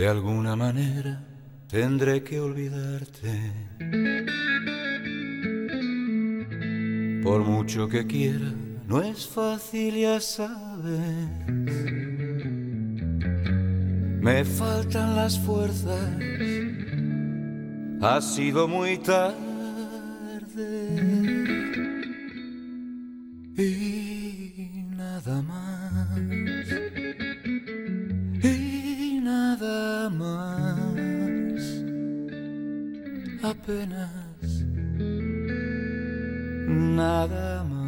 De alguna manera tendré que olvidarte. Por mucho que quiera, no es fácil, ya sabes. Me faltan las fuerzas, ha sido muy tarde. Y nada más. Apenas nada más.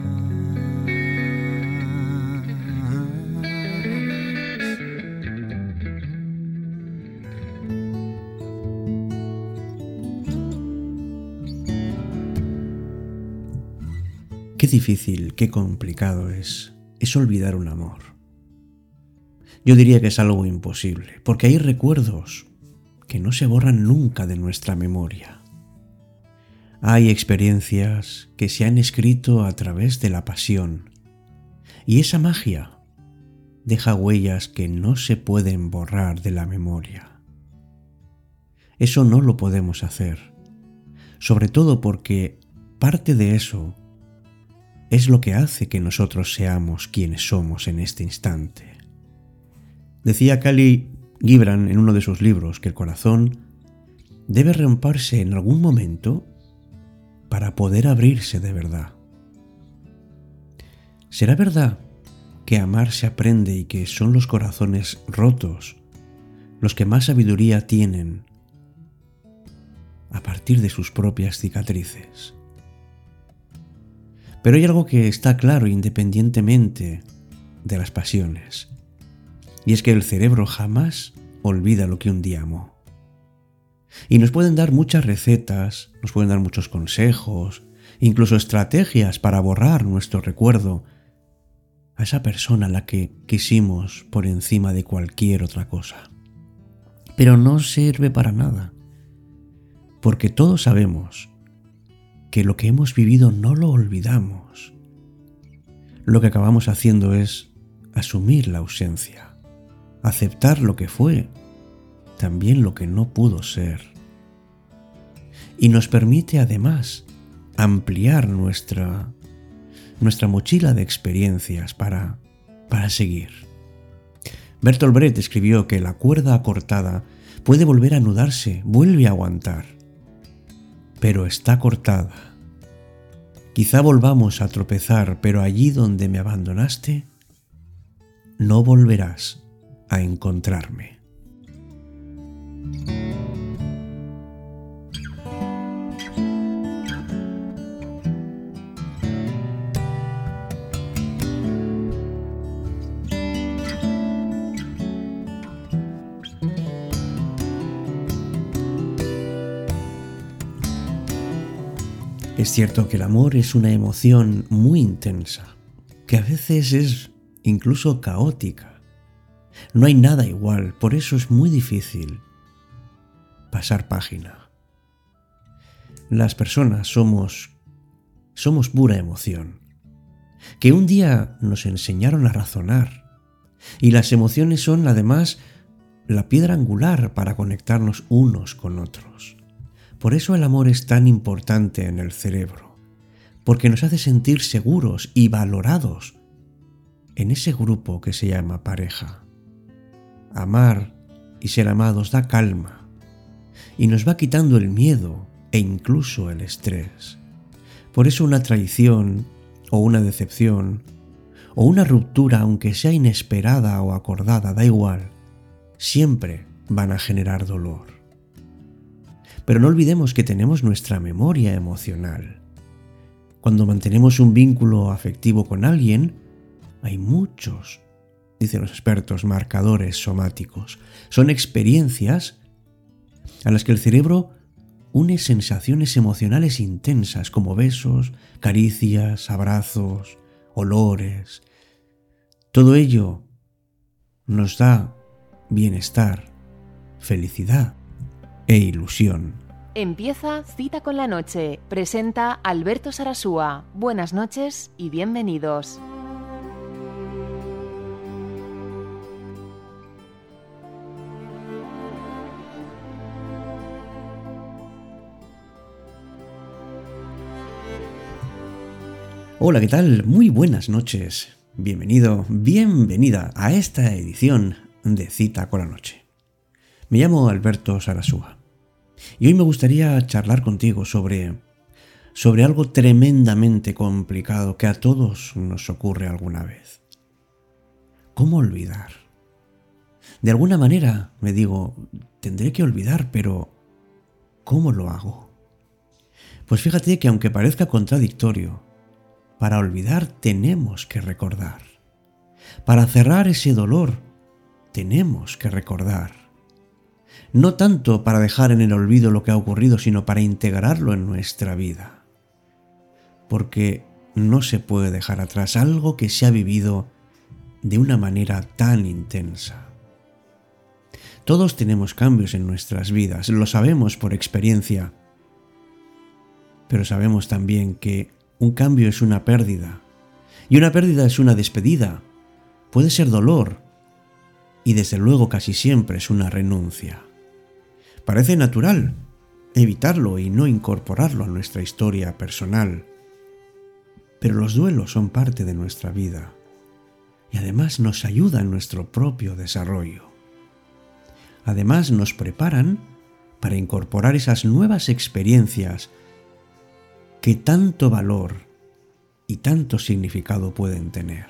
Qué difícil, qué complicado es, es olvidar un amor. Yo diría que es algo imposible, porque hay recuerdos que no se borran nunca de nuestra memoria. Hay experiencias que se han escrito a través de la pasión, y esa magia deja huellas que no se pueden borrar de la memoria. Eso no lo podemos hacer, sobre todo porque parte de eso es lo que hace que nosotros seamos quienes somos en este instante. Decía Cali Gibran en uno de sus libros que el corazón debe romperse en algún momento para poder abrirse de verdad. ¿Será verdad que amar se aprende y que son los corazones rotos los que más sabiduría tienen a partir de sus propias cicatrices? Pero hay algo que está claro independientemente de las pasiones, y es que el cerebro jamás olvida lo que un día amó. Y nos pueden dar muchas recetas, nos pueden dar muchos consejos, incluso estrategias para borrar nuestro recuerdo a esa persona a la que quisimos por encima de cualquier otra cosa. Pero no sirve para nada, porque todos sabemos que lo que hemos vivido no lo olvidamos. Lo que acabamos haciendo es asumir la ausencia, aceptar lo que fue, también lo que no pudo ser. Y nos permite además ampliar nuestra, nuestra mochila de experiencias para, para seguir. Bertolt Brecht escribió que la cuerda cortada puede volver a anudarse, vuelve a aguantar pero está cortada. Quizá volvamos a tropezar, pero allí donde me abandonaste, no volverás a encontrarme. Es cierto que el amor es una emoción muy intensa, que a veces es incluso caótica. No hay nada igual, por eso es muy difícil pasar página. Las personas somos somos pura emoción, que un día nos enseñaron a razonar, y las emociones son además la piedra angular para conectarnos unos con otros. Por eso el amor es tan importante en el cerebro, porque nos hace sentir seguros y valorados en ese grupo que se llama pareja. Amar y ser amados da calma y nos va quitando el miedo e incluso el estrés. Por eso una traición o una decepción o una ruptura, aunque sea inesperada o acordada, da igual, siempre van a generar dolor. Pero no olvidemos que tenemos nuestra memoria emocional. Cuando mantenemos un vínculo afectivo con alguien, hay muchos, dicen los expertos, marcadores somáticos. Son experiencias a las que el cerebro une sensaciones emocionales intensas como besos, caricias, abrazos, olores. Todo ello nos da bienestar, felicidad e ilusión. Empieza Cita con la Noche. Presenta Alberto Sarasúa. Buenas noches y bienvenidos. Hola, ¿qué tal? Muy buenas noches. Bienvenido, bienvenida a esta edición de Cita con la Noche. Me llamo Alberto Sarasúa y hoy me gustaría charlar contigo sobre sobre algo tremendamente complicado que a todos nos ocurre alguna vez. ¿Cómo olvidar? De alguna manera me digo, tendré que olvidar, pero ¿cómo lo hago? Pues fíjate que aunque parezca contradictorio, para olvidar tenemos que recordar. Para cerrar ese dolor tenemos que recordar. No tanto para dejar en el olvido lo que ha ocurrido, sino para integrarlo en nuestra vida. Porque no se puede dejar atrás algo que se ha vivido de una manera tan intensa. Todos tenemos cambios en nuestras vidas, lo sabemos por experiencia, pero sabemos también que un cambio es una pérdida. Y una pérdida es una despedida. Puede ser dolor. Y desde luego casi siempre es una renuncia. Parece natural evitarlo y no incorporarlo a nuestra historia personal. Pero los duelos son parte de nuestra vida y además nos ayudan en nuestro propio desarrollo. Además nos preparan para incorporar esas nuevas experiencias que tanto valor y tanto significado pueden tener.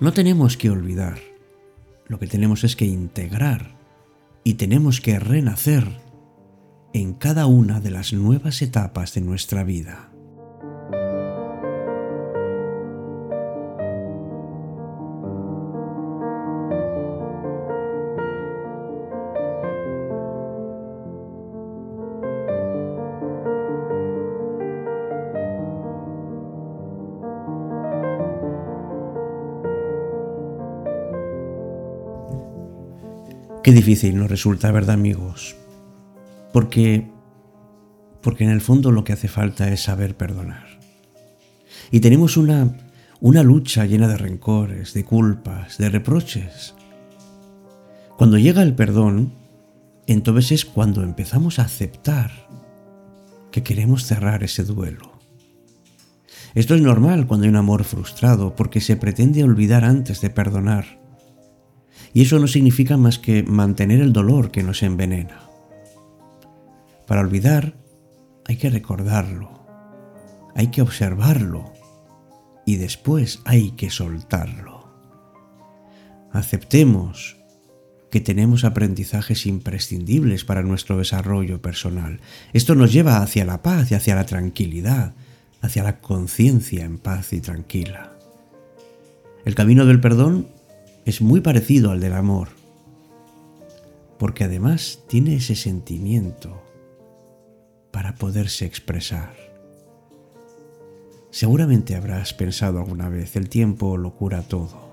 No tenemos que olvidar, lo que tenemos es que integrar y tenemos que renacer en cada una de las nuevas etapas de nuestra vida. Qué difícil nos resulta, ¿verdad, amigos? Porque porque en el fondo lo que hace falta es saber perdonar. Y tenemos una una lucha llena de rencores, de culpas, de reproches. Cuando llega el perdón, entonces es cuando empezamos a aceptar que queremos cerrar ese duelo. Esto es normal cuando hay un amor frustrado, porque se pretende olvidar antes de perdonar. Y eso no significa más que mantener el dolor que nos envenena. Para olvidar hay que recordarlo, hay que observarlo y después hay que soltarlo. Aceptemos que tenemos aprendizajes imprescindibles para nuestro desarrollo personal. Esto nos lleva hacia la paz y hacia la tranquilidad, hacia la conciencia en paz y tranquila. El camino del perdón es muy parecido al del amor, porque además tiene ese sentimiento para poderse expresar. Seguramente habrás pensado alguna vez, el tiempo lo cura todo.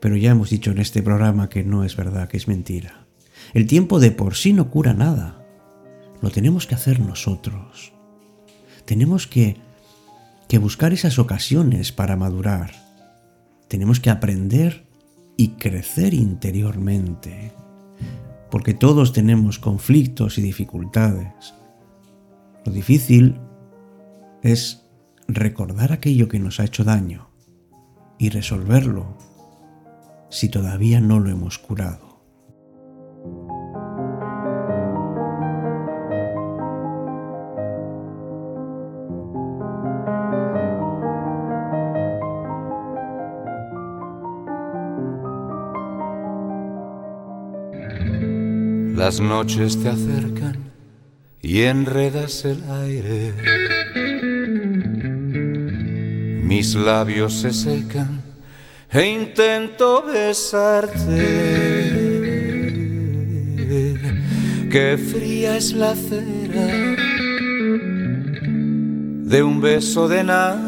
Pero ya hemos dicho en este programa que no es verdad, que es mentira. El tiempo de por sí no cura nada. Lo tenemos que hacer nosotros. Tenemos que, que buscar esas ocasiones para madurar tenemos que aprender y crecer interiormente, porque todos tenemos conflictos y dificultades. Lo difícil es recordar aquello que nos ha hecho daño y resolverlo si todavía no lo hemos curado. Las noches te acercan y enredas el aire. Mis labios se secan e intento besarte. Qué fría es la cera de un beso de nada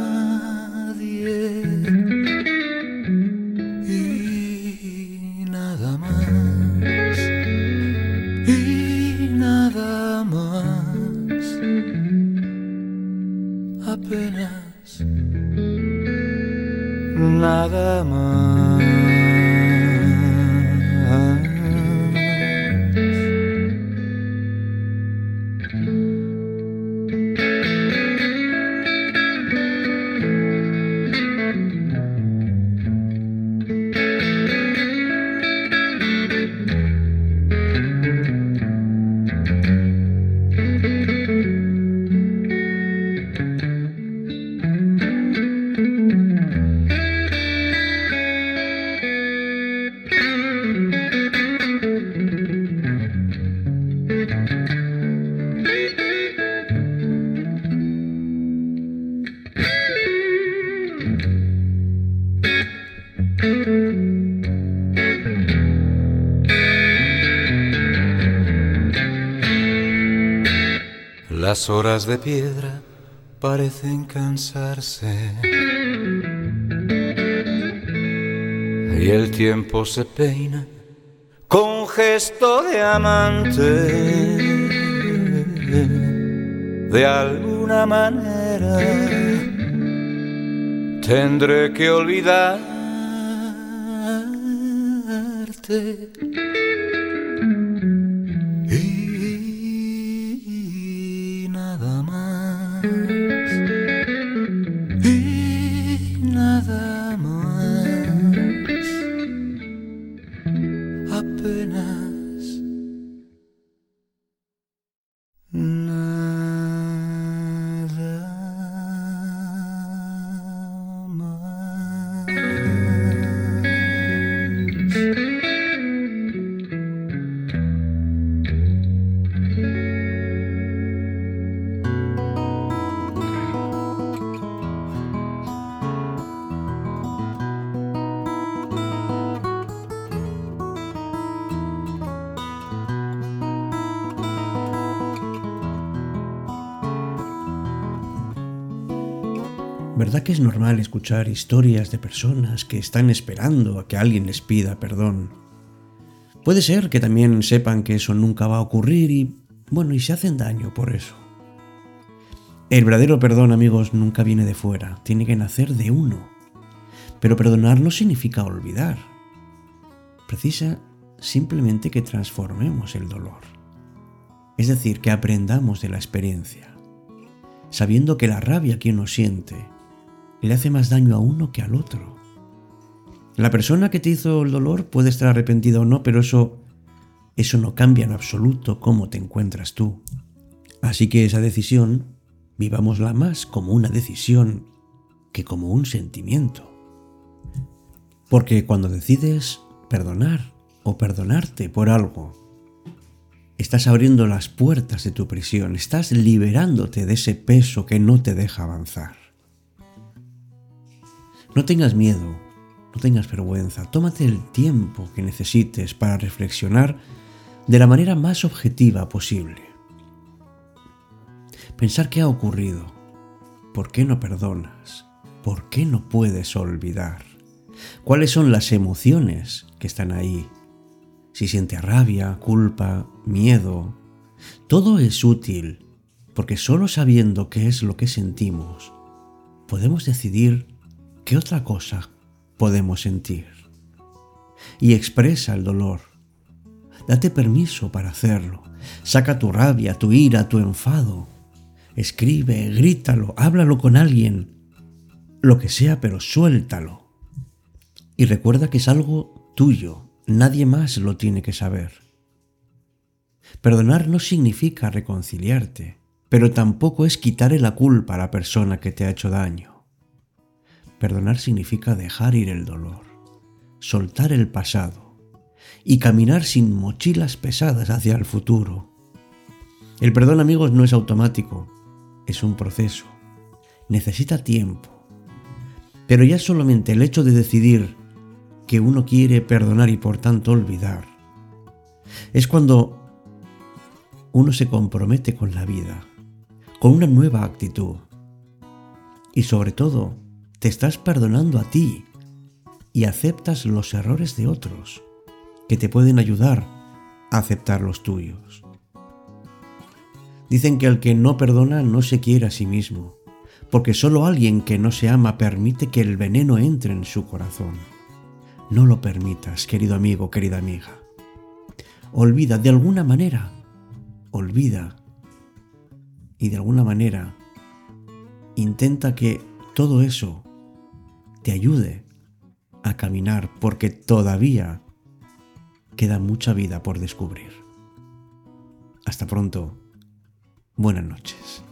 Las horas de piedra parecen cansarse. Y el tiempo se peina con gesto de amante. De alguna manera tendré que olvidarte. Y nada ¿Verdad que es normal escuchar historias de personas que están esperando a que alguien les pida perdón? Puede ser que también sepan que eso nunca va a ocurrir y, bueno, y se hacen daño por eso. El verdadero perdón, amigos, nunca viene de fuera, tiene que nacer de uno. Pero perdonar no significa olvidar. Precisa simplemente que transformemos el dolor. Es decir, que aprendamos de la experiencia, sabiendo que la rabia que uno siente le hace más daño a uno que al otro. La persona que te hizo el dolor puede estar arrepentida o no, pero eso eso no cambia en absoluto cómo te encuentras tú. Así que esa decisión vivámosla más como una decisión que como un sentimiento. Porque cuando decides perdonar o perdonarte por algo, estás abriendo las puertas de tu prisión, estás liberándote de ese peso que no te deja avanzar. No tengas miedo, no tengas vergüenza, tómate el tiempo que necesites para reflexionar de la manera más objetiva posible. Pensar qué ha ocurrido, por qué no perdonas, por qué no puedes olvidar, cuáles son las emociones que están ahí, si sientes rabia, culpa, miedo. Todo es útil porque solo sabiendo qué es lo que sentimos, podemos decidir ¿qué otra cosa podemos sentir? Y expresa el dolor. Date permiso para hacerlo. Saca tu rabia, tu ira, tu enfado. Escribe, grítalo, háblalo con alguien. Lo que sea, pero suéltalo. Y recuerda que es algo tuyo. Nadie más lo tiene que saber. Perdonar no significa reconciliarte, pero tampoco es quitarle la culpa a la persona que te ha hecho daño. Perdonar significa dejar ir el dolor, soltar el pasado y caminar sin mochilas pesadas hacia el futuro. El perdón, amigos, no es automático, es un proceso. Necesita tiempo. Pero ya solamente el hecho de decidir que uno quiere perdonar y por tanto olvidar, es cuando uno se compromete con la vida, con una nueva actitud y sobre todo te estás perdonando a ti y aceptas los errores de otros que te pueden ayudar a aceptar los tuyos. Dicen que el que no perdona no se quiere a sí mismo, porque solo alguien que no se ama permite que el veneno entre en su corazón. No lo permitas, querido amigo, querida amiga. Olvida de alguna manera, olvida y de alguna manera intenta que todo eso te ayude a caminar porque todavía queda mucha vida por descubrir. Hasta pronto. Buenas noches.